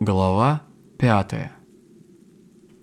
Глава пятая.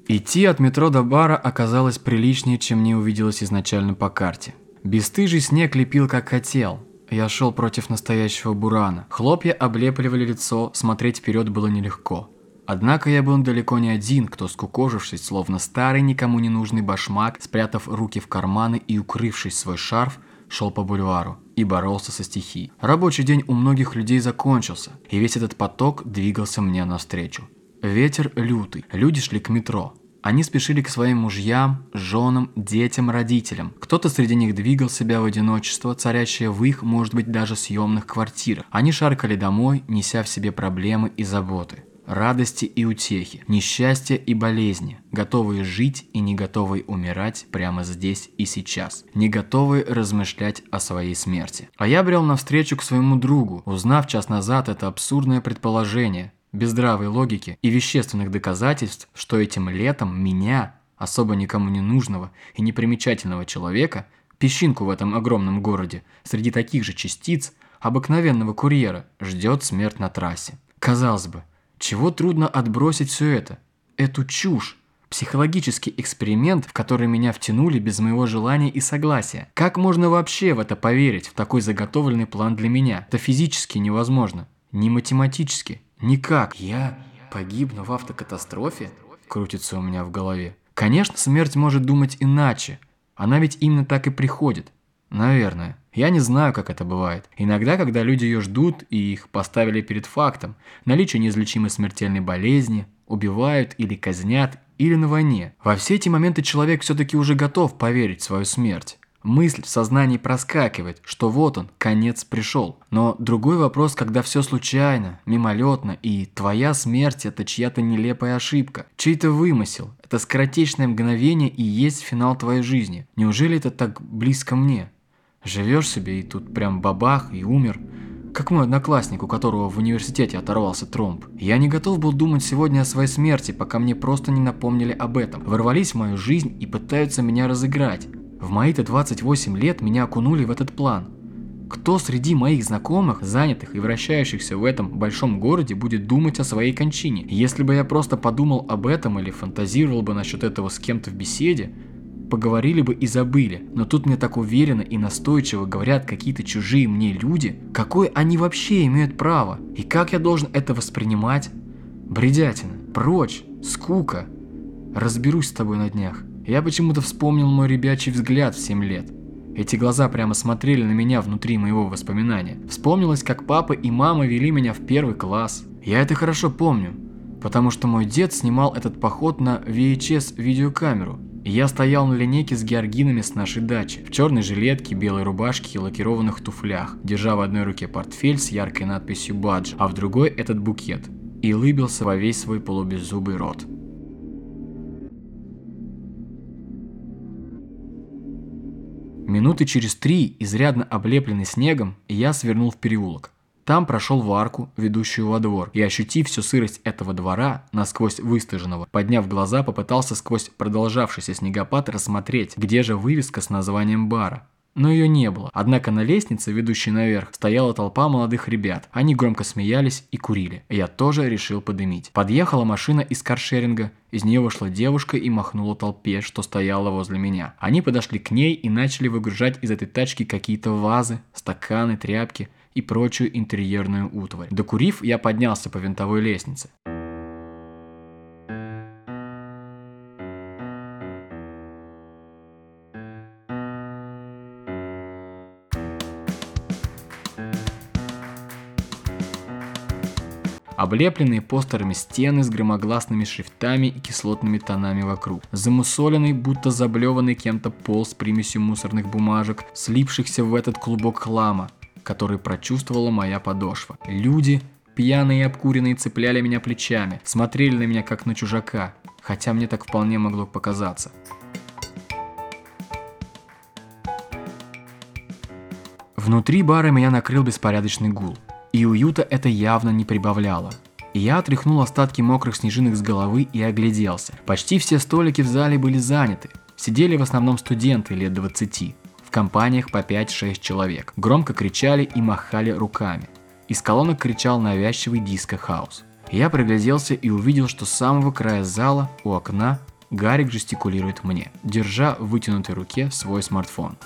Идти от метро до бара оказалось приличнее, чем мне увиделось изначально по карте. Бестыжий снег лепил как хотел. Я шел против настоящего бурана. Хлопья облепливали лицо, смотреть вперед было нелегко. Однако я был далеко не один, кто, скукожившись, словно старый никому не нужный башмак, спрятав руки в карманы и укрывшись свой шарф, шел по бульвару и боролся со стихией. Рабочий день у многих людей закончился, и весь этот поток двигался мне навстречу. Ветер лютый, люди шли к метро. Они спешили к своим мужьям, женам, детям, родителям. Кто-то среди них двигал себя в одиночество, царящее в их, может быть, даже съемных квартирах. Они шаркали домой, неся в себе проблемы и заботы радости и утехи, несчастья и болезни, готовые жить и не готовые умирать прямо здесь и сейчас, не готовые размышлять о своей смерти. А я брел навстречу к своему другу, узнав час назад это абсурдное предположение, без здравой логики и вещественных доказательств, что этим летом меня, особо никому не нужного и непримечательного человека, песчинку в этом огромном городе, среди таких же частиц, обыкновенного курьера, ждет смерть на трассе. Казалось бы, чего трудно отбросить все это? Эту чушь. Психологический эксперимент, в который меня втянули без моего желания и согласия. Как можно вообще в это поверить, в такой заготовленный план для меня? Это физически невозможно. Не математически. Никак. Я погибну в автокатастрофе? Крутится у меня в голове. Конечно, смерть может думать иначе. Она ведь именно так и приходит. Наверное. Я не знаю, как это бывает. Иногда, когда люди ее ждут и их поставили перед фактом, наличие неизлечимой смертельной болезни, убивают или казнят, или на войне. Во все эти моменты человек все-таки уже готов поверить в свою смерть. Мысль в сознании проскакивает, что вот он, конец пришел. Но другой вопрос, когда все случайно, мимолетно, и твоя смерть – это чья-то нелепая ошибка, чей-то вымысел. Это скоротечное мгновение и есть финал твоей жизни. Неужели это так близко мне? Живешь себе и тут прям бабах и умер. Как мой одноклассник, у которого в университете оторвался тромб. Я не готов был думать сегодня о своей смерти, пока мне просто не напомнили об этом. Ворвались в мою жизнь и пытаются меня разыграть. В мои-то 28 лет меня окунули в этот план. Кто среди моих знакомых, занятых и вращающихся в этом большом городе, будет думать о своей кончине? Если бы я просто подумал об этом или фантазировал бы насчет этого с кем-то в беседе, поговорили бы и забыли, но тут мне так уверенно и настойчиво говорят какие-то чужие мне люди, какое они вообще имеют право, и как я должен это воспринимать? Бредятина, прочь, скука. Разберусь с тобой на днях. Я почему-то вспомнил мой ребячий взгляд в 7 лет. Эти глаза прямо смотрели на меня внутри моего воспоминания. Вспомнилось, как папа и мама вели меня в первый класс. Я это хорошо помню, потому что мой дед снимал этот поход на VHS видеокамеру я стоял на линейке с георгинами с нашей дачи, в черной жилетке, белой рубашке и лакированных туфлях, держа в одной руке портфель с яркой надписью «Бадж», а в другой этот букет, и улыбился во весь свой полубеззубый рот. Минуты через три, изрядно облепленный снегом, я свернул в переулок. Там прошел в арку, ведущую во двор, и, ощутив всю сырость этого двора, насквозь выстыженного, подняв глаза, попытался сквозь продолжавшийся снегопад рассмотреть, где же вывеска с названием бара. Но ее не было. Однако на лестнице, ведущей наверх, стояла толпа молодых ребят. Они громко смеялись и курили. Я тоже решил подымить. Подъехала машина из каршеринга. Из нее вышла девушка и махнула толпе, что стояла возле меня. Они подошли к ней и начали выгружать из этой тачки какие-то вазы, стаканы, тряпки и прочую интерьерную утварь. Докурив, я поднялся по винтовой лестнице. облепленные постерами стены с громогласными шрифтами и кислотными тонами вокруг, замусоленный, будто заблеванный кем-то пол с примесью мусорных бумажек, слипшихся в этот клубок хлама, который прочувствовала моя подошва. Люди, пьяные и обкуренные, цепляли меня плечами, смотрели на меня как на чужака, хотя мне так вполне могло показаться. Внутри бара меня накрыл беспорядочный гул, и уюта это явно не прибавляло. Я отряхнул остатки мокрых снежинок с головы и огляделся. Почти все столики в зале были заняты. Сидели в основном студенты лет 20. В компаниях по 5-6 человек. Громко кричали и махали руками. Из колонок кричал навязчивый диско-хаус. Я пригляделся и увидел, что с самого края зала, у окна, Гарик жестикулирует мне, держа в вытянутой руке свой смартфон.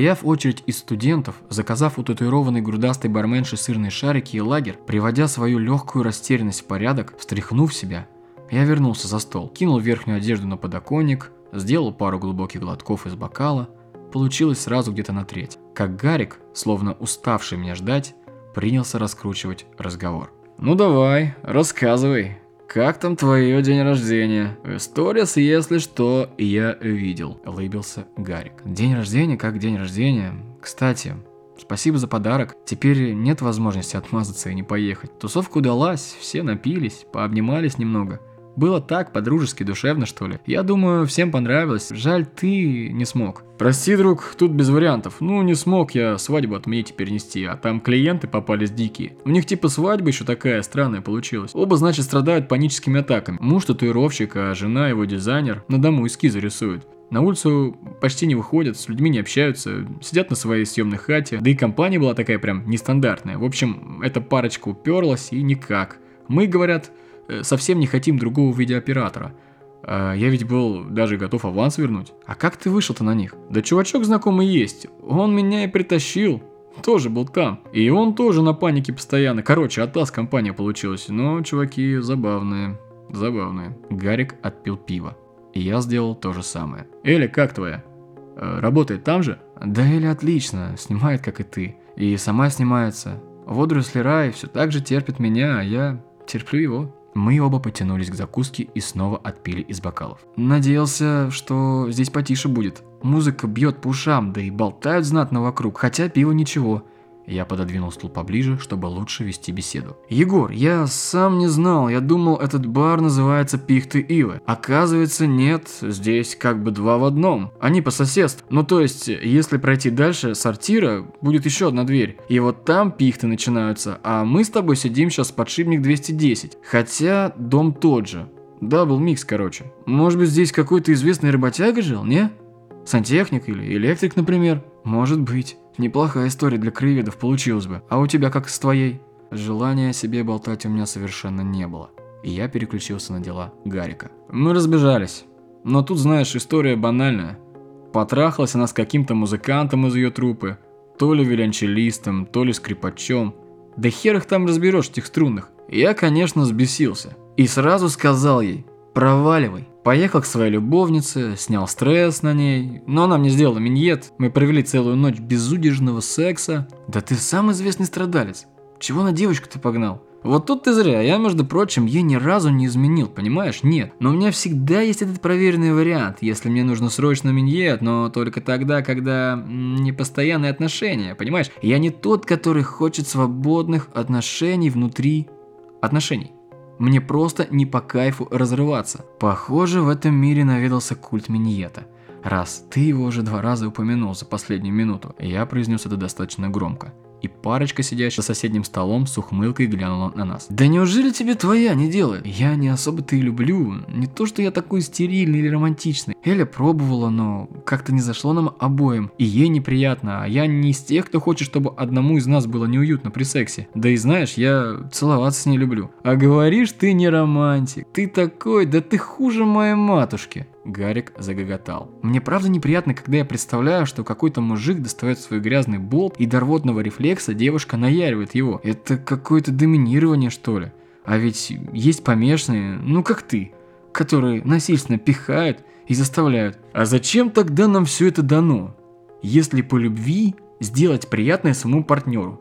Отстояв очередь из студентов, заказав у татуированной грудастой барменши сырные шарики и лагерь, приводя свою легкую растерянность в порядок, встряхнув себя, я вернулся за стол, кинул верхнюю одежду на подоконник, сделал пару глубоких глотков из бокала, получилось сразу где-то на треть. Как Гарик, словно уставший меня ждать, принялся раскручивать разговор. «Ну давай, рассказывай, как там твое день рождения? В сторис, если что, я видел», – улыбился Гарик. «День рождения как день рождения. Кстати, Спасибо за подарок. Теперь нет возможности отмазаться и не поехать. Тусовка удалась, все напились, пообнимались немного. Было так, по-дружески, душевно, что ли. Я думаю, всем понравилось. Жаль, ты не смог. Прости, друг, тут без вариантов. Ну, не смог я свадьбу отменить и перенести, а там клиенты попались дикие. У них типа свадьба еще такая странная получилась. Оба, значит, страдают паническими атаками. Муж татуировщик, а жена его дизайнер на дому эскизы рисует. На улицу почти не выходят, с людьми не общаются, сидят на своей съемной хате, да и компания была такая прям нестандартная. В общем, эта парочка уперлась и никак. Мы, говорят, совсем не хотим другого видеооператора. А я ведь был даже готов аванс вернуть. А как ты вышел-то на них? Да чувачок знакомый есть. Он меня и притащил. Тоже был там. И он тоже на панике постоянно. Короче, атас компания получилась. Но чуваки забавные. Забавные. Гарик отпил пиво. И я сделал то же самое. Эля, как твоя? Э, работает там же? Да Эля отлично. Снимает, как и ты. И сама снимается. Водоросли рай все так же терпит меня, а я терплю его. Мы оба потянулись к закуске и снова отпили из бокалов. Надеялся, что здесь потише будет. Музыка бьет по ушам, да и болтают знатно вокруг, хотя пиво ничего. Я пододвинул стул поближе, чтобы лучше вести беседу. «Егор, я сам не знал, я думал, этот бар называется Пихты Ивы. Оказывается, нет, здесь как бы два в одном. Они по соседству. Ну то есть, если пройти дальше сортира, будет еще одна дверь. И вот там пихты начинаются, а мы с тобой сидим сейчас подшипник 210. Хотя дом тот же. Double mix, короче. Может быть, здесь какой-то известный работяга жил, не? Сантехник или электрик, например? Может быть. Неплохая история для краеведов получилась бы. А у тебя как с твоей? Желания о себе болтать у меня совершенно не было. И я переключился на дела Гарика. Мы разбежались. Но тут, знаешь, история банальная. Потрахалась она с каким-то музыкантом из ее труппы. То ли виолончелистом, то ли скрипачом. Да хер их там разберешь, этих струнных. Я, конечно, взбесился. И сразу сказал ей, проваливай. Поехал к своей любовнице, снял стресс на ней, но она мне сделала миньет. Мы провели целую ночь безудержного секса. Да ты сам известный страдалец. Чего на девочку ты погнал? Вот тут ты зря, я, между прочим, ей ни разу не изменил, понимаешь? Нет. Но у меня всегда есть этот проверенный вариант, если мне нужно срочно миньет, но только тогда, когда непостоянные отношения, понимаешь? Я не тот, который хочет свободных отношений внутри отношений. Мне просто не по кайфу разрываться. Похоже, в этом мире наведался культ миньета. Раз ты его уже два раза упомянул за последнюю минуту, я произнес это достаточно громко и парочка, сидящая за соседним столом, с ухмылкой глянула на нас. «Да неужели тебе твоя не делает? Я не особо-то и люблю. Не то, что я такой стерильный или романтичный. Эля пробовала, но как-то не зашло нам обоим. И ей неприятно, а я не из тех, кто хочет, чтобы одному из нас было неуютно при сексе. Да и знаешь, я целоваться не люблю. А говоришь, ты не романтик. Ты такой, да ты хуже моей матушки». Гарик загоготал. Мне правда неприятно, когда я представляю, что какой-то мужик достает свой грязный болт и до рвотного рефлекса девушка наяривает его. Это какое-то доминирование, что ли? А ведь есть помешанные, ну как ты. которые насильственно пихают и заставляют. А зачем тогда нам все это дано? Если по любви сделать приятное своему партнеру.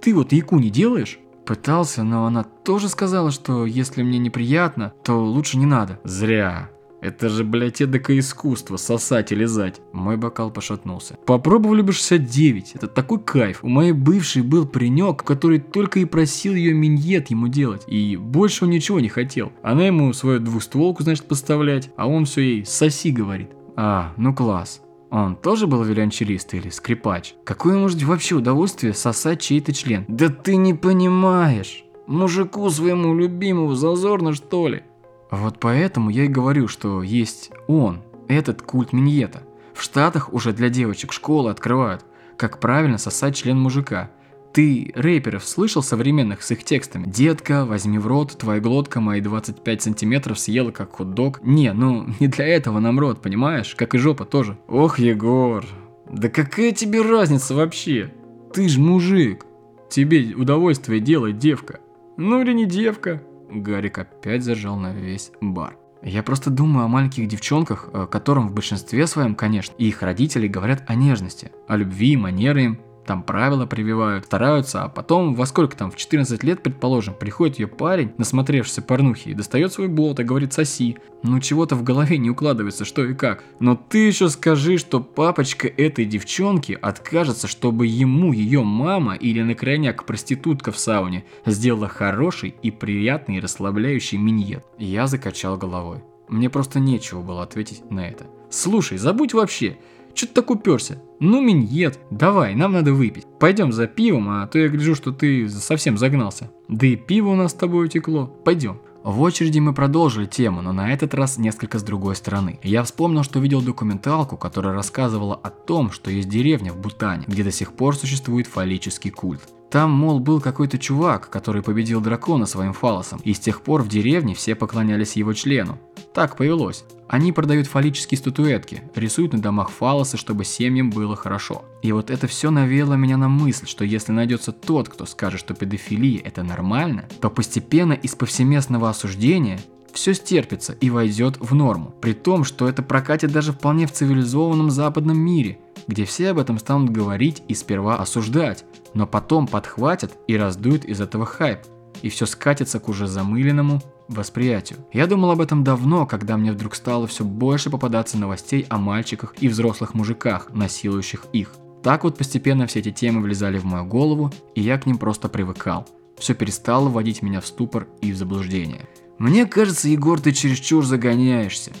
Ты вот яку не делаешь? Пытался, но она тоже сказала, что если мне неприятно, то лучше не надо. Зря. Это же, блядь, эдакое искусство, сосать и лизать. Мой бокал пошатнулся. Попробовали бы 69, это такой кайф. У моей бывшей был паренек, который только и просил ее миньет ему делать. И больше он ничего не хотел. Она ему свою двустволку, значит, поставлять, а он все ей «соси» говорит. А, ну класс. Он тоже был виолончелист или скрипач? Какое может вообще удовольствие сосать чей-то член? Да ты не понимаешь. Мужику своему любимому зазорно что ли? Вот поэтому я и говорю, что есть он, этот культ миньета. В Штатах уже для девочек школы открывают, как правильно сосать член мужика. Ты рэперов слышал современных с их текстами? «Детка, возьми в рот, твоя глотка мои 25 сантиметров съела как хот-дог». Не, ну не для этого нам рот, понимаешь? Как и жопа тоже. Ох, Егор, да какая тебе разница вообще? Ты ж мужик. Тебе удовольствие делает девка. Ну или не девка. Гарик опять зажал на весь бар. Я просто думаю о маленьких девчонках, э, которым в большинстве своем, конечно, и их родители говорят о нежности, о любви, манеры им, там правила прививают, стараются, а потом во сколько там, в 14 лет, предположим, приходит ее парень, насмотревшийся порнухи, и достает свой болт и говорит соси. Ну чего-то в голове не укладывается, что и как. Но ты еще скажи, что папочка этой девчонки откажется, чтобы ему ее мама или на крайняк проститутка в сауне сделала хороший и приятный расслабляющий миньет. Я закачал головой. Мне просто нечего было ответить на это. Слушай, забудь вообще. Че ты так уперся? Ну, миньет. Давай, нам надо выпить. Пойдем за пивом, а то я гляжу, что ты совсем загнался. Да и пиво у нас с тобой утекло. Пойдем. В очереди мы продолжили тему, но на этот раз несколько с другой стороны. Я вспомнил, что видел документалку, которая рассказывала о том, что есть деревня в Бутане, где до сих пор существует фаллический культ. Там, мол, был какой-то чувак, который победил дракона своим фалосом, и с тех пор в деревне все поклонялись его члену. Так повелось. Они продают фаллические статуэтки, рисуют на домах фалосы, чтобы семьям было хорошо. И вот это все навело меня на мысль, что если найдется тот, кто скажет, что педофилия это нормально, то постепенно из повсеместного осуждения все стерпится и войдет в норму. При том, что это прокатит даже вполне в цивилизованном западном мире, где все об этом станут говорить и сперва осуждать, но потом подхватят и раздуют из этого хайп, и все скатится к уже замыленному восприятию. Я думал об этом давно, когда мне вдруг стало все больше попадаться новостей о мальчиках и взрослых мужиках, насилующих их. Так вот постепенно все эти темы влезали в мою голову, и я к ним просто привыкал. Все перестало вводить меня в ступор и в заблуждение. Мне кажется, Егор, ты чересчур загоняешься.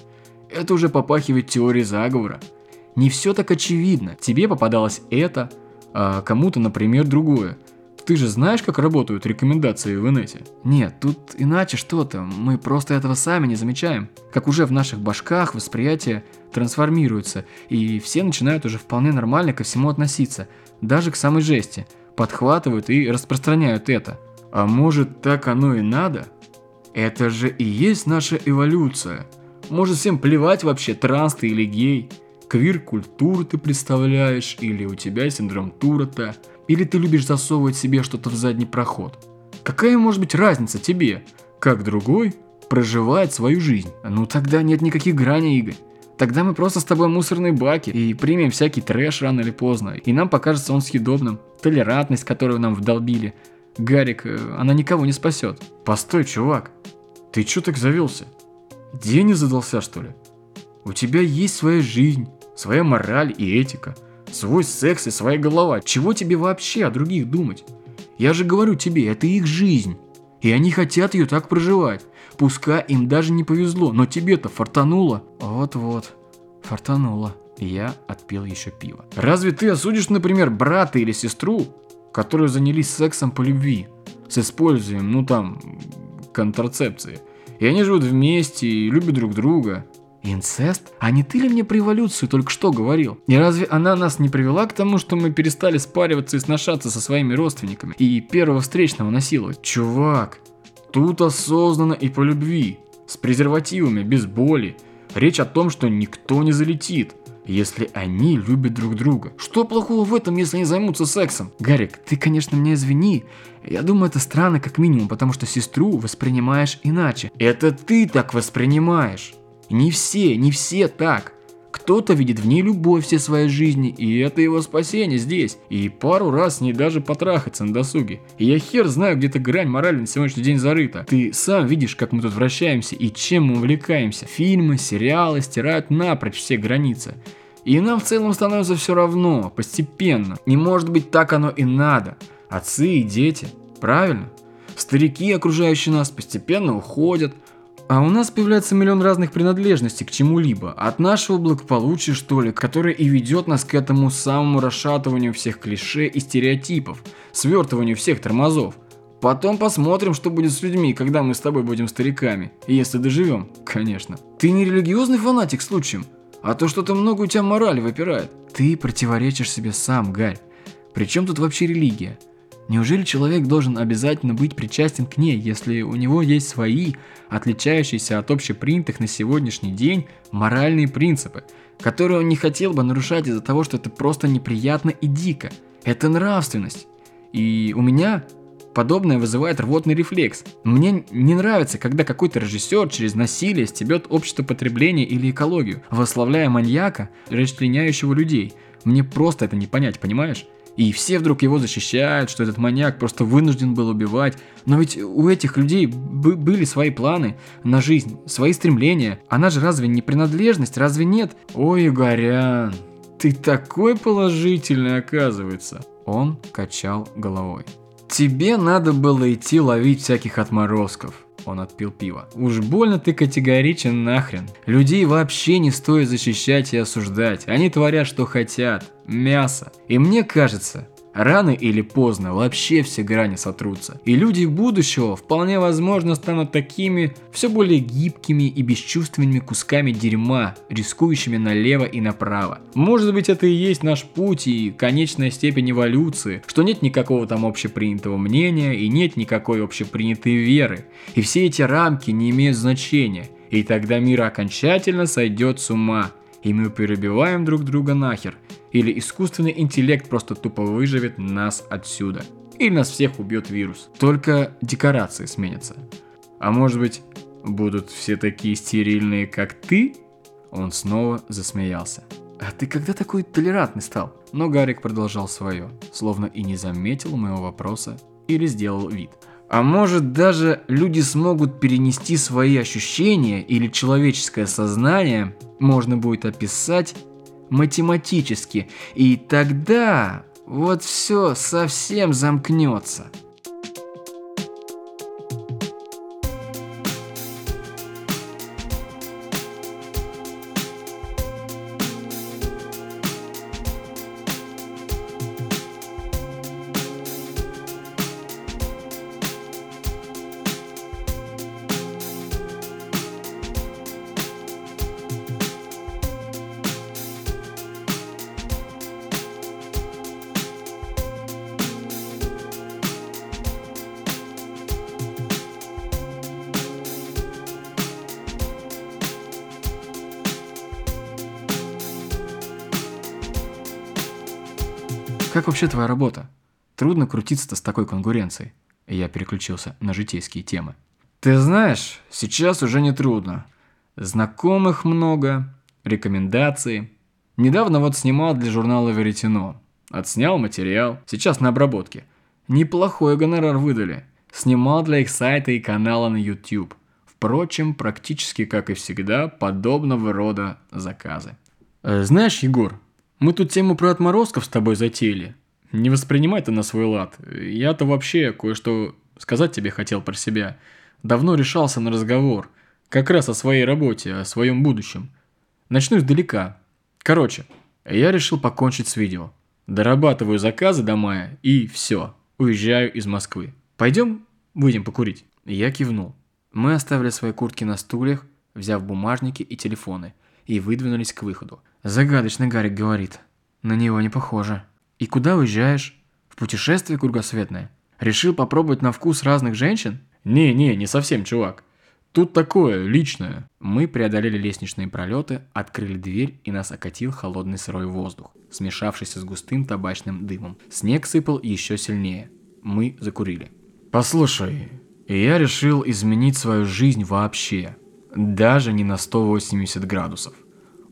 Это уже попахивает теорией заговора. Не все так очевидно. Тебе попадалось это, а кому-то, например, другое. Ты же знаешь, как работают рекомендации в инете? Нет, тут иначе что-то. Мы просто этого сами не замечаем. Как уже в наших башках восприятие трансформируется, и все начинают уже вполне нормально ко всему относиться, даже к самой жести. Подхватывают и распространяют это. А может так оно и надо? Это же и есть наша эволюция. Может всем плевать вообще, транс ты или гей. Квир-культуру ты представляешь, или у тебя синдром Туретта. Или ты любишь засовывать себе что-то в задний проход? Какая может быть разница тебе, как другой проживает свою жизнь? Ну тогда нет никаких граней, Игорь. Тогда мы просто с тобой мусорные баки и примем всякий трэш рано или поздно, и нам покажется он съедобным. Толерантность, которую нам вдолбили. Гарик, э, она никого не спасет. Постой, чувак, ты чё так завелся? День не задался, что ли? У тебя есть своя жизнь, своя мораль и этика – Свой секс и своя голова. Чего тебе вообще о других думать? Я же говорю тебе, это их жизнь. И они хотят ее так проживать. Пускай им даже не повезло, но тебе-то фартануло. Вот-вот, фартануло. Я отпил еще пиво. Разве ты осудишь, например, брата или сестру, которые занялись сексом по любви, с использованием, ну там, контрацепции? И они живут вместе и любят друг друга. Инцест? А не ты ли мне про эволюцию только что говорил? И разве она нас не привела к тому, что мы перестали спариваться и сношаться со своими родственниками и первого встречного насиловать? Чувак, тут осознанно и по любви, с презервативами, без боли. Речь о том, что никто не залетит. Если они любят друг друга? Что плохого в этом, если они займутся сексом? Гарик, ты, конечно, меня извини. Я думаю, это странно как минимум, потому что сестру воспринимаешь иначе. Это ты так воспринимаешь. Не все, не все так. Кто-то видит в ней любовь всей своей жизни, и это его спасение здесь. И пару раз с ней даже потрахаться на досуге. И я хер знаю, где-то грань морали на сегодняшний день зарыта. Ты сам видишь, как мы тут вращаемся и чем мы увлекаемся. Фильмы, сериалы стирают напрочь все границы. И нам в целом становится все равно, постепенно. Не может быть так оно и надо. Отцы и дети, правильно? Старики, окружающие нас, постепенно уходят, а у нас появляется миллион разных принадлежностей к чему-либо, от нашего благополучия что ли, которое и ведет нас к этому самому расшатыванию всех клише и стереотипов, свертыванию всех тормозов. Потом посмотрим, что будет с людьми, когда мы с тобой будем стариками, если доживем, конечно. Ты не религиозный фанатик случаем, а то что-то много у тебя мораль выпирает. Ты противоречишь себе сам, Гарь. Причем тут вообще религия? Неужели человек должен обязательно быть причастен к ней, если у него есть свои, отличающиеся от общепринятых на сегодняшний день, моральные принципы, которые он не хотел бы нарушать из-за того, что это просто неприятно и дико? Это нравственность. И у меня подобное вызывает рвотный рефлекс. Мне не нравится, когда какой-то режиссер через насилие стебет общество потребления или экологию, восславляя маньяка, расчленяющего людей. Мне просто это не понять, понимаешь? И все вдруг его защищают, что этот маньяк просто вынужден был убивать. Но ведь у этих людей были свои планы на жизнь, свои стремления. Она же разве не принадлежность, разве нет? Ой, Игорян, ты такой положительный оказывается. Он качал головой. Тебе надо было идти ловить всяких отморозков. Он отпил пиво. Уж больно ты категоричен нахрен. Людей вообще не стоит защищать и осуждать. Они творят, что хотят. Мясо. И мне кажется, Рано или поздно вообще все грани сотрутся. И люди будущего вполне возможно станут такими все более гибкими и бесчувственными кусками дерьма, рискующими налево и направо. Может быть это и есть наш путь и конечная степень эволюции, что нет никакого там общепринятого мнения и нет никакой общепринятой веры. И все эти рамки не имеют значения. И тогда мир окончательно сойдет с ума, и мы перебиваем друг друга нахер – или искусственный интеллект просто тупо выживет нас отсюда. Или нас всех убьет вирус. Только декорации сменятся. А может быть, будут все такие стерильные, как ты? Он снова засмеялся. А ты когда такой толерантный стал? Но Гарик продолжал свое, словно и не заметил моего вопроса или сделал вид. А может даже люди смогут перенести свои ощущения или человеческое сознание можно будет описать математически, и тогда вот все совсем замкнется. Как вообще твоя работа? Трудно крутиться-то с такой конкуренцией. Я переключился на житейские темы. Ты знаешь, сейчас уже не трудно. Знакомых много, рекомендации. Недавно вот снимал для журнала Веретено. Отснял материал, сейчас на обработке. Неплохой гонорар выдали. Снимал для их сайта и канала на YouTube. Впрочем, практически как и всегда, подобного рода заказы. Э, знаешь, Егор, мы тут тему про отморозков с тобой затеяли. Не воспринимай это на свой лад. Я-то вообще кое-что сказать тебе хотел про себя. Давно решался на разговор. Как раз о своей работе, о своем будущем. Начну издалека. Короче, я решил покончить с видео. Дорабатываю заказы до мая и все. Уезжаю из Москвы. Пойдем выйдем покурить? Я кивнул. Мы оставили свои куртки на стульях, взяв бумажники и телефоны, и выдвинулись к выходу. Загадочно Гарик говорит. На него не похоже. И куда уезжаешь? В путешествие кругосветное? Решил попробовать на вкус разных женщин? Не-не, не совсем, чувак. Тут такое, личное. Мы преодолели лестничные пролеты, открыли дверь и нас окатил холодный сырой воздух, смешавшийся с густым табачным дымом. Снег сыпал еще сильнее. Мы закурили. Послушай, я решил изменить свою жизнь вообще. Даже не на 180 градусов.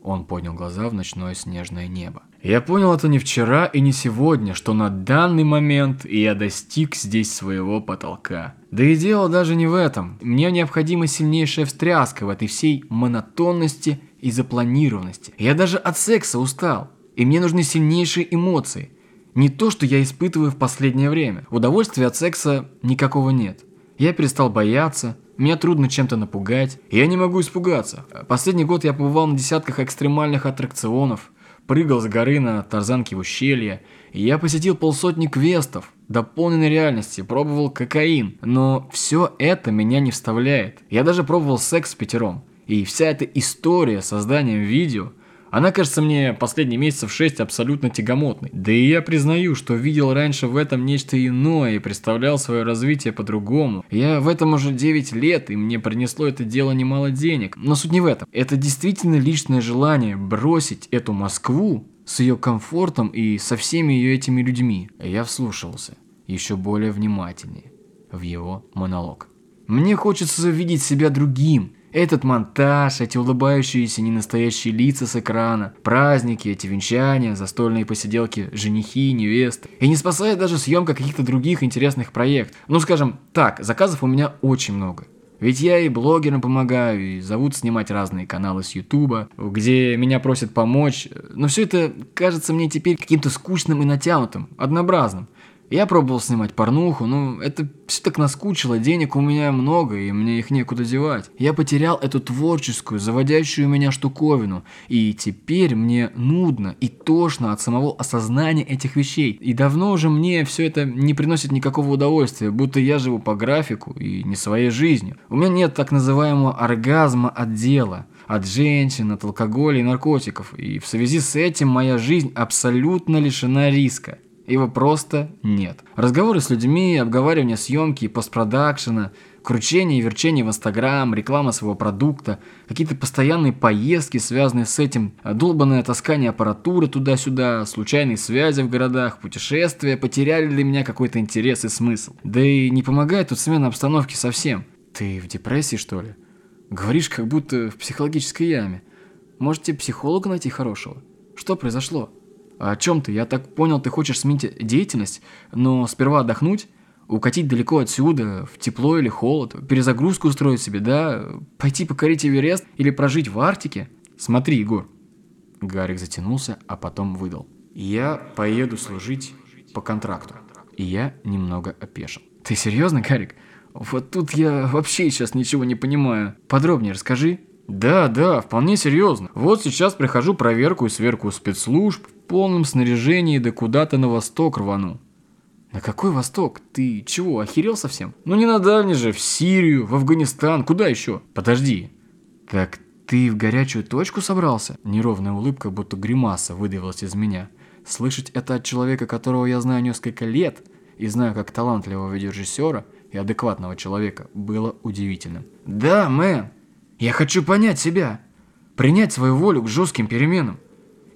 Он поднял глаза в ночное снежное небо. Я понял это не вчера и не сегодня, что на данный момент я достиг здесь своего потолка. Да и дело даже не в этом. Мне необходима сильнейшая встряска в этой всей монотонности и запланированности. Я даже от секса устал. И мне нужны сильнейшие эмоции. Не то, что я испытываю в последнее время. Удовольствия от секса никакого нет. Я перестал бояться, меня трудно чем-то напугать, я не могу испугаться. Последний год я побывал на десятках экстремальных аттракционов, прыгал с горы на тарзанке в ущелье, я посетил полсотни квестов, дополненной реальности, пробовал кокаин, но все это меня не вставляет. Я даже пробовал секс с пятером. И вся эта история с созданием видео – она кажется мне последние месяцев шесть абсолютно тягомотной. Да и я признаю, что видел раньше в этом нечто иное и представлял свое развитие по-другому. Я в этом уже 9 лет, и мне принесло это дело немало денег. Но суть не в этом. Это действительно личное желание бросить эту Москву с ее комфортом и со всеми ее этими людьми. Я вслушался еще более внимательнее в его монолог. Мне хочется видеть себя другим, этот монтаж, эти улыбающиеся ненастоящие лица с экрана, праздники, эти венчания, застольные посиделки, женихи, невесты. И не спасает даже съемка каких-то других интересных проектов. Ну скажем так, заказов у меня очень много. Ведь я и блогерам помогаю, и зовут снимать разные каналы с Ютуба, где меня просят помочь. Но все это кажется мне теперь каким-то скучным и натянутым, однообразным. Я пробовал снимать порнуху, но это все так наскучило, денег у меня много, и мне их некуда девать. Я потерял эту творческую, заводящую меня штуковину, и теперь мне нудно и тошно от самого осознания этих вещей. И давно уже мне все это не приносит никакого удовольствия, будто я живу по графику и не своей жизнью. У меня нет так называемого оргазма от дела от женщин, от алкоголя и наркотиков. И в связи с этим моя жизнь абсолютно лишена риска. Его просто нет. Разговоры с людьми, обговаривание съемки и постпродакшена, кручение и верчение в Инстаграм, реклама своего продукта, какие-то постоянные поездки, связанные с этим, долбанное таскание аппаратуры туда-сюда, случайные связи в городах, путешествия потеряли для меня какой-то интерес и смысл. Да и не помогает тут смена обстановки совсем. Ты в депрессии, что ли? Говоришь, как будто в психологической яме. Может, тебе психолога найти хорошего? Что произошло? «О чем ты? Я так понял, ты хочешь сменить деятельность, но сперва отдохнуть, укатить далеко отсюда, в тепло или холод, перезагрузку устроить себе, да? Пойти покорить Эверест или прожить в Арктике? Смотри, Егор». Гарик затянулся, а потом выдал. «Я поеду служить по контракту». И я немного опешил. «Ты серьезно, Гарик? Вот тут я вообще сейчас ничего не понимаю. Подробнее расскажи». «Да, да, вполне серьезно. Вот сейчас прихожу проверку и сверку спецслужб, полном снаряжении да куда-то на восток рвану. На какой восток? Ты чего, охерел совсем? Ну не на дальний же, в Сирию, в Афганистан, куда еще? Подожди. Так ты в горячую точку собрался? Неровная улыбка, будто гримаса, выдавилась из меня. Слышать это от человека, которого я знаю несколько лет, и знаю как талантливого видеорежиссера и адекватного человека, было удивительным. Да, мэн, я хочу понять себя, принять свою волю к жестким переменам.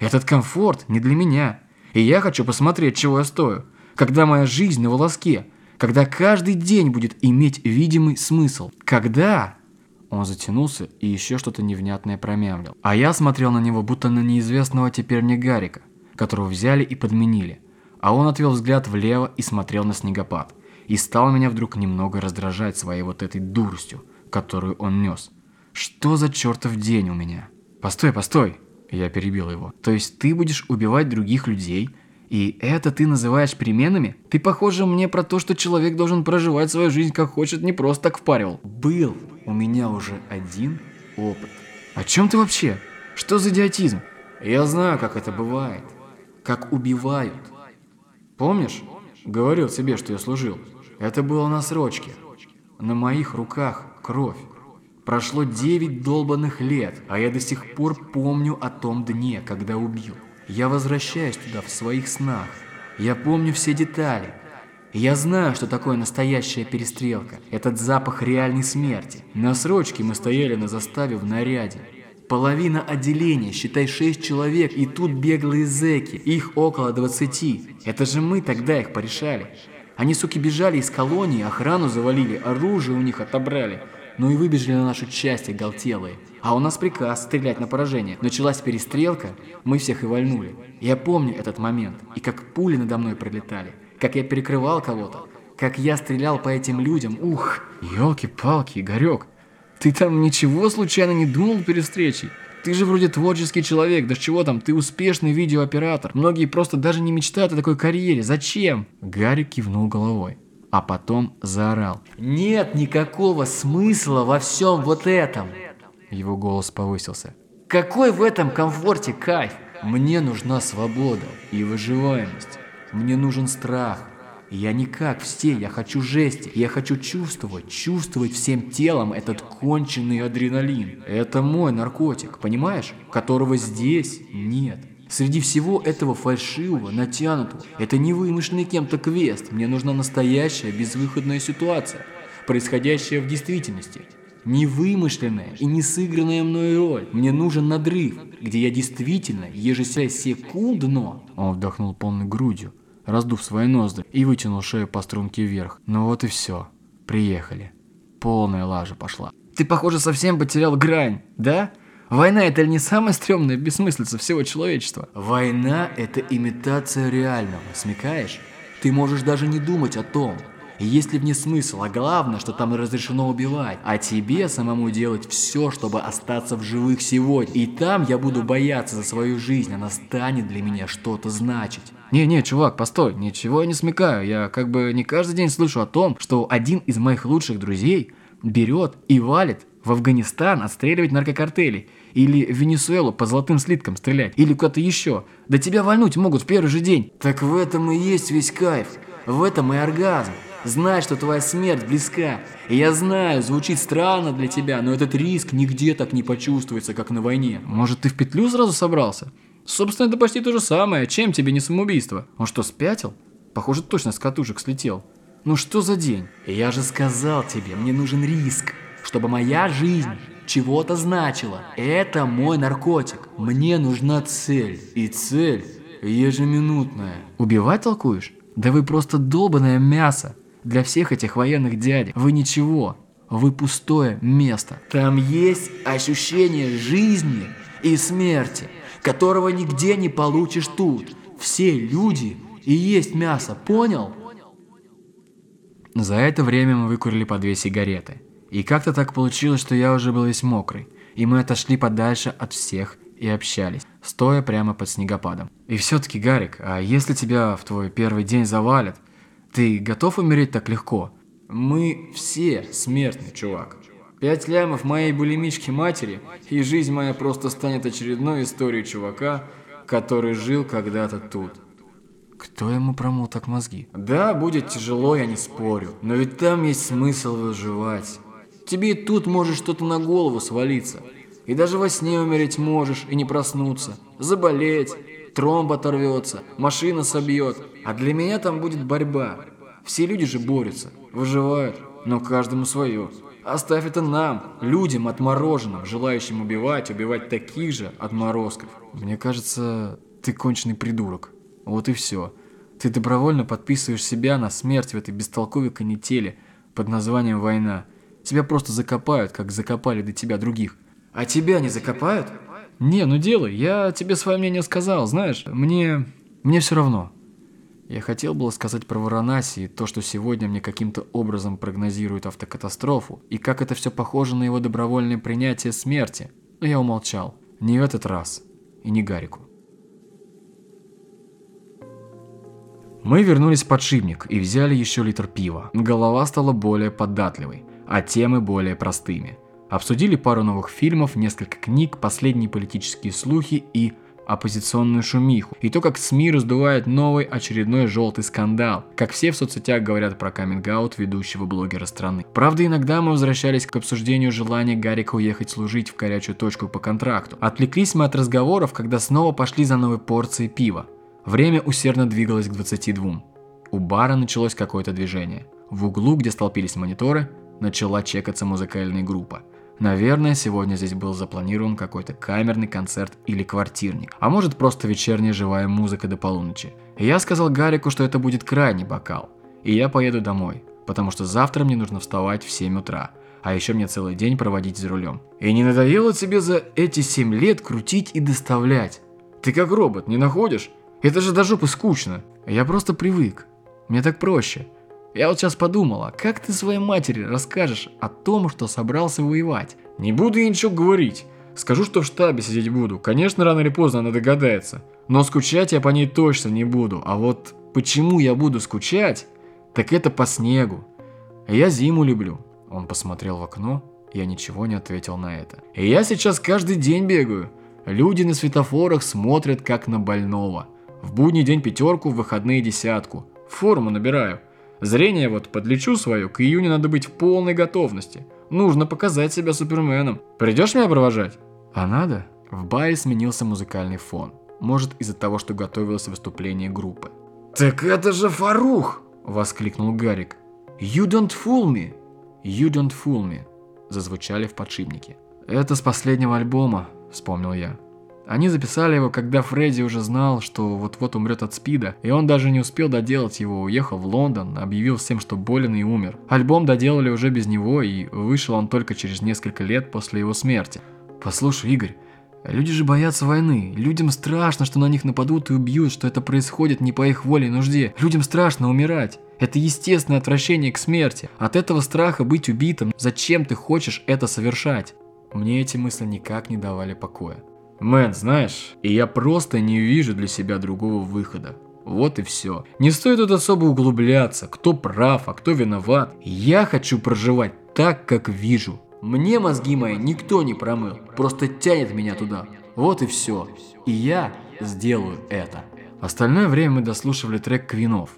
Этот комфорт не для меня. И я хочу посмотреть, чего я стою. Когда моя жизнь на волоске. Когда каждый день будет иметь видимый смысл. Когда... Он затянулся и еще что-то невнятное промямлил. А я смотрел на него, будто на неизвестного теперь мне Гарика, которого взяли и подменили. А он отвел взгляд влево и смотрел на снегопад. И стал меня вдруг немного раздражать своей вот этой дуростью, которую он нес. Что за чертов день у меня? Постой, постой! Я перебил его. То есть ты будешь убивать других людей, и это ты называешь переменами? Ты, похоже, мне про то, что человек должен проживать свою жизнь как хочет, не просто так впаривал. Был у меня уже один опыт. О чем ты вообще? Что за идиотизм? Я знаю, как это бывает. Как убивают. Помнишь? Говорил тебе, что я служил. Это было на срочке. На моих руках кровь. Прошло девять долбанных лет, а я до сих пор помню о том дне, когда убил. Я возвращаюсь туда в своих снах. Я помню все детали. Я знаю, что такое настоящая перестрелка. Этот запах реальной смерти. На срочке мы стояли на заставе в наряде. Половина отделения, считай шесть человек, и тут беглые зэки, их около двадцати. Это же мы тогда их порешали. Они, суки, бежали из колонии, охрану завалили, оружие у них отобрали. Ну и выбежали на нашу часть оголтелые. А у нас приказ стрелять на поражение. Началась перестрелка, мы всех и вальнули. Я помню этот момент, и как пули надо мной пролетали, как я перекрывал кого-то, как я стрелял по этим людям, ух! Ёлки-палки, Игорёк, ты там ничего случайно не думал перед встречей? Ты же вроде творческий человек, да чего там, ты успешный видеооператор. Многие просто даже не мечтают о такой карьере. Зачем? Гарри кивнул головой, а потом заорал. Нет никакого смысла во всем вот этом. Его голос повысился. Какой в этом комфорте кайф? Мне нужна свобода и выживаемость. Мне нужен страх, я не как все, я хочу жести. Я хочу чувствовать, чувствовать всем телом этот конченый адреналин. Это мой наркотик, понимаешь? Которого здесь нет. Среди всего этого фальшивого, натянутого, это не вымышленный кем-то квест. Мне нужна настоящая безвыходная ситуация, происходящая в действительности. Не вымышленная и не сыгранная мной роль. Мне нужен надрыв, где я действительно ежесекундно... Он вдохнул полной грудью раздув свои ноздри и вытянул шею по струнке вверх. Ну вот и все. Приехали. Полная лажа пошла. Ты, похоже, совсем потерял грань, да? Война это не самая стрёмная бессмыслица всего человечества? Война это имитация реального, смекаешь? Ты можешь даже не думать о том, есть ли в ней смысл, а главное, что там разрешено убивать, а тебе самому делать все, чтобы остаться в живых сегодня. И там я буду бояться за свою жизнь, она станет для меня что-то значить. Не-не, чувак, постой, ничего я не смекаю. Я как бы не каждый день слышу о том, что один из моих лучших друзей берет и валит в Афганистан отстреливать наркокартели. Или в Венесуэлу по золотым слиткам стрелять. Или куда-то еще. Да тебя вальнуть могут в первый же день. Так в этом и есть весь кайф. В этом и оргазм. Знать, что твоя смерть близка. И я знаю, звучит странно для тебя, но этот риск нигде так не почувствуется, как на войне. Может, ты в петлю сразу собрался? Собственно, это почти то же самое. Чем тебе не самоубийство? Он что, спятил? Похоже, точно с катушек слетел. Ну что за день? Я же сказал тебе, мне нужен риск, чтобы моя жизнь чего-то значила. Это мой наркотик. Мне нужна цель. И цель ежеминутная. Убивать толкуешь? Да вы просто долбанное мясо. Для всех этих военных дядек вы ничего. Вы пустое место. Там есть ощущение жизни и смерти которого нигде не получишь тут. Все люди и есть мясо, понял? За это время мы выкурили по две сигареты. И как-то так получилось, что я уже был весь мокрый. И мы отошли подальше от всех и общались, стоя прямо под снегопадом. И все-таки, Гарик, а если тебя в твой первый день завалят, ты готов умереть так легко? Мы все смертны, чувак. Пять лямов моей булимички матери, и жизнь моя просто станет очередной историей чувака, который жил когда-то тут. Кто ему промыл так мозги? Да, будет тяжело, я не спорю, но ведь там есть смысл выживать. Тебе и тут может что-то на голову свалиться. И даже во сне умереть можешь и не проснуться. Заболеть, тромб оторвется, машина собьет. А для меня там будет борьба. Все люди же борются, выживают, но каждому свое. Оставь это нам, людям отмороженным, желающим убивать, убивать таких же отморозков. Мне кажется, ты конченый придурок. Вот и все. Ты добровольно подписываешь себя на смерть в этой бестолковой канители под названием «Война». Тебя просто закопают, как закопали до тебя других. А тебя не закопают? Не, ну делай, я тебе свое мнение сказал, знаешь, мне... мне все равно. Я хотел было сказать про Варанаси и то, что сегодня мне каким-то образом прогнозируют автокатастрофу, и как это все похоже на его добровольное принятие смерти, но я умолчал. Не в этот раз, и не Гарику. Мы вернулись в подшипник и взяли еще литр пива. Голова стала более податливой, а темы более простыми. Обсудили пару новых фильмов, несколько книг, последние политические слухи и оппозиционную шумиху, и то, как СМИ раздувает новый очередной желтый скандал, как все в соцсетях говорят про каминг-аут ведущего блогера страны. Правда, иногда мы возвращались к обсуждению желания Гарика уехать служить в горячую точку по контракту. Отвлеклись мы от разговоров, когда снова пошли за новой порцией пива. Время усердно двигалось к 22. У бара началось какое-то движение. В углу, где столпились мониторы, начала чекаться музыкальная группа. Наверное, сегодня здесь был запланирован какой-то камерный концерт или квартирник. А может просто вечерняя живая музыка до полуночи. И я сказал Гарику, что это будет крайний бокал. И я поеду домой, потому что завтра мне нужно вставать в 7 утра. А еще мне целый день проводить за рулем. И не надоело тебе за эти 7 лет крутить и доставлять? Ты как робот, не находишь? Это же до жопы скучно. Я просто привык. Мне так проще. Я вот сейчас подумала, как ты своей матери расскажешь о том, что собрался воевать? Не буду я ничего говорить. Скажу, что в штабе сидеть буду. Конечно, рано или поздно она догадается. Но скучать я по ней точно не буду. А вот почему я буду скучать, так это по снегу. Я зиму люблю. Он посмотрел в окно, я ничего не ответил на это. И я сейчас каждый день бегаю. Люди на светофорах смотрят как на больного. В будний день пятерку, в выходные десятку. Форму набираю. Зрение вот подлечу свое, к июню надо быть в полной готовности. Нужно показать себя суперменом. Придешь меня провожать? А надо? В баре сменился музыкальный фон. Может из-за того, что готовилось выступление группы. «Так это же Фарух!» – воскликнул Гарик. «You don't fool me!» «You don't fool me!» – зазвучали в подшипнике. «Это с последнего альбома», – вспомнил я. Они записали его, когда Фредди уже знал, что вот-вот умрет от СПИДа, и он даже не успел доделать его, уехал в Лондон, объявил всем, что болен и умер. Альбом доделали уже без него, и вышел он только через несколько лет после его смерти. Послушай, Игорь, люди же боятся войны, людям страшно, что на них нападут и убьют, что это происходит не по их воле и нужде. Людям страшно умирать. Это естественное отвращение к смерти. От этого страха быть убитым, зачем ты хочешь это совершать? Мне эти мысли никак не давали покоя. Мэн, знаешь, и я просто не вижу для себя другого выхода. Вот и все. Не стоит тут особо углубляться, кто прав, а кто виноват. Я хочу проживать так, как вижу. Мне мозги мои никто не промыл, просто тянет меня туда. Вот и все. И я сделаю это. Остальное время мы дослушивали трек Квинов.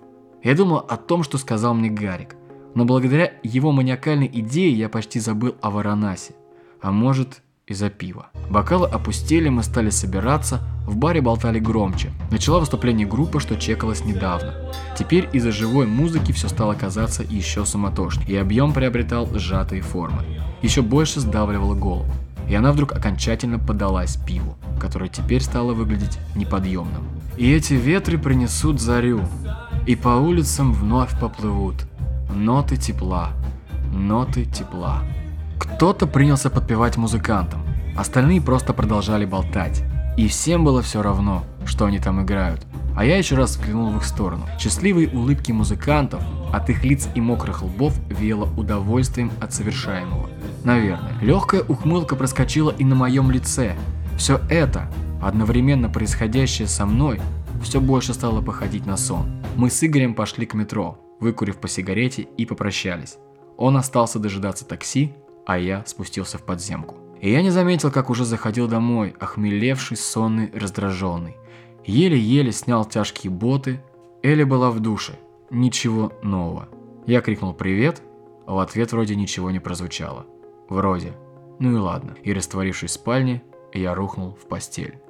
Я думал о том, что сказал мне Гарик. Но благодаря его маниакальной идее я почти забыл о Варанасе. А может, из-за пива. Бокалы опустили, мы стали собираться, в баре болтали громче. Начала выступление группы, что чекалось недавно. Теперь из-за живой музыки все стало казаться еще суматошнее, и объем приобретал сжатые формы. Еще больше сдавливало голову. И она вдруг окончательно подалась пиву, которое теперь стало выглядеть неподъемным. И эти ветры принесут зарю, и по улицам вновь поплывут ноты тепла, ноты тепла. Кто-то принялся подпевать музыкантам, остальные просто продолжали болтать. И всем было все равно, что они там играют. А я еще раз взглянул в их сторону. Счастливые улыбки музыкантов, от их лиц и мокрых лбов веяло удовольствием от совершаемого. Наверное. Легкая ухмылка проскочила и на моем лице. Все это, одновременно происходящее со мной, все больше стало походить на сон. Мы с Игорем пошли к метро, выкурив по сигарете и попрощались. Он остался дожидаться такси, а я спустился в подземку. И я не заметил, как уже заходил домой, охмелевший, сонный, раздраженный. Еле-еле снял тяжкие боты. Эля была в душе. Ничего нового. Я крикнул «Привет», а в ответ вроде ничего не прозвучало. Вроде. Ну и ладно. И растворившись в спальне, я рухнул в постель.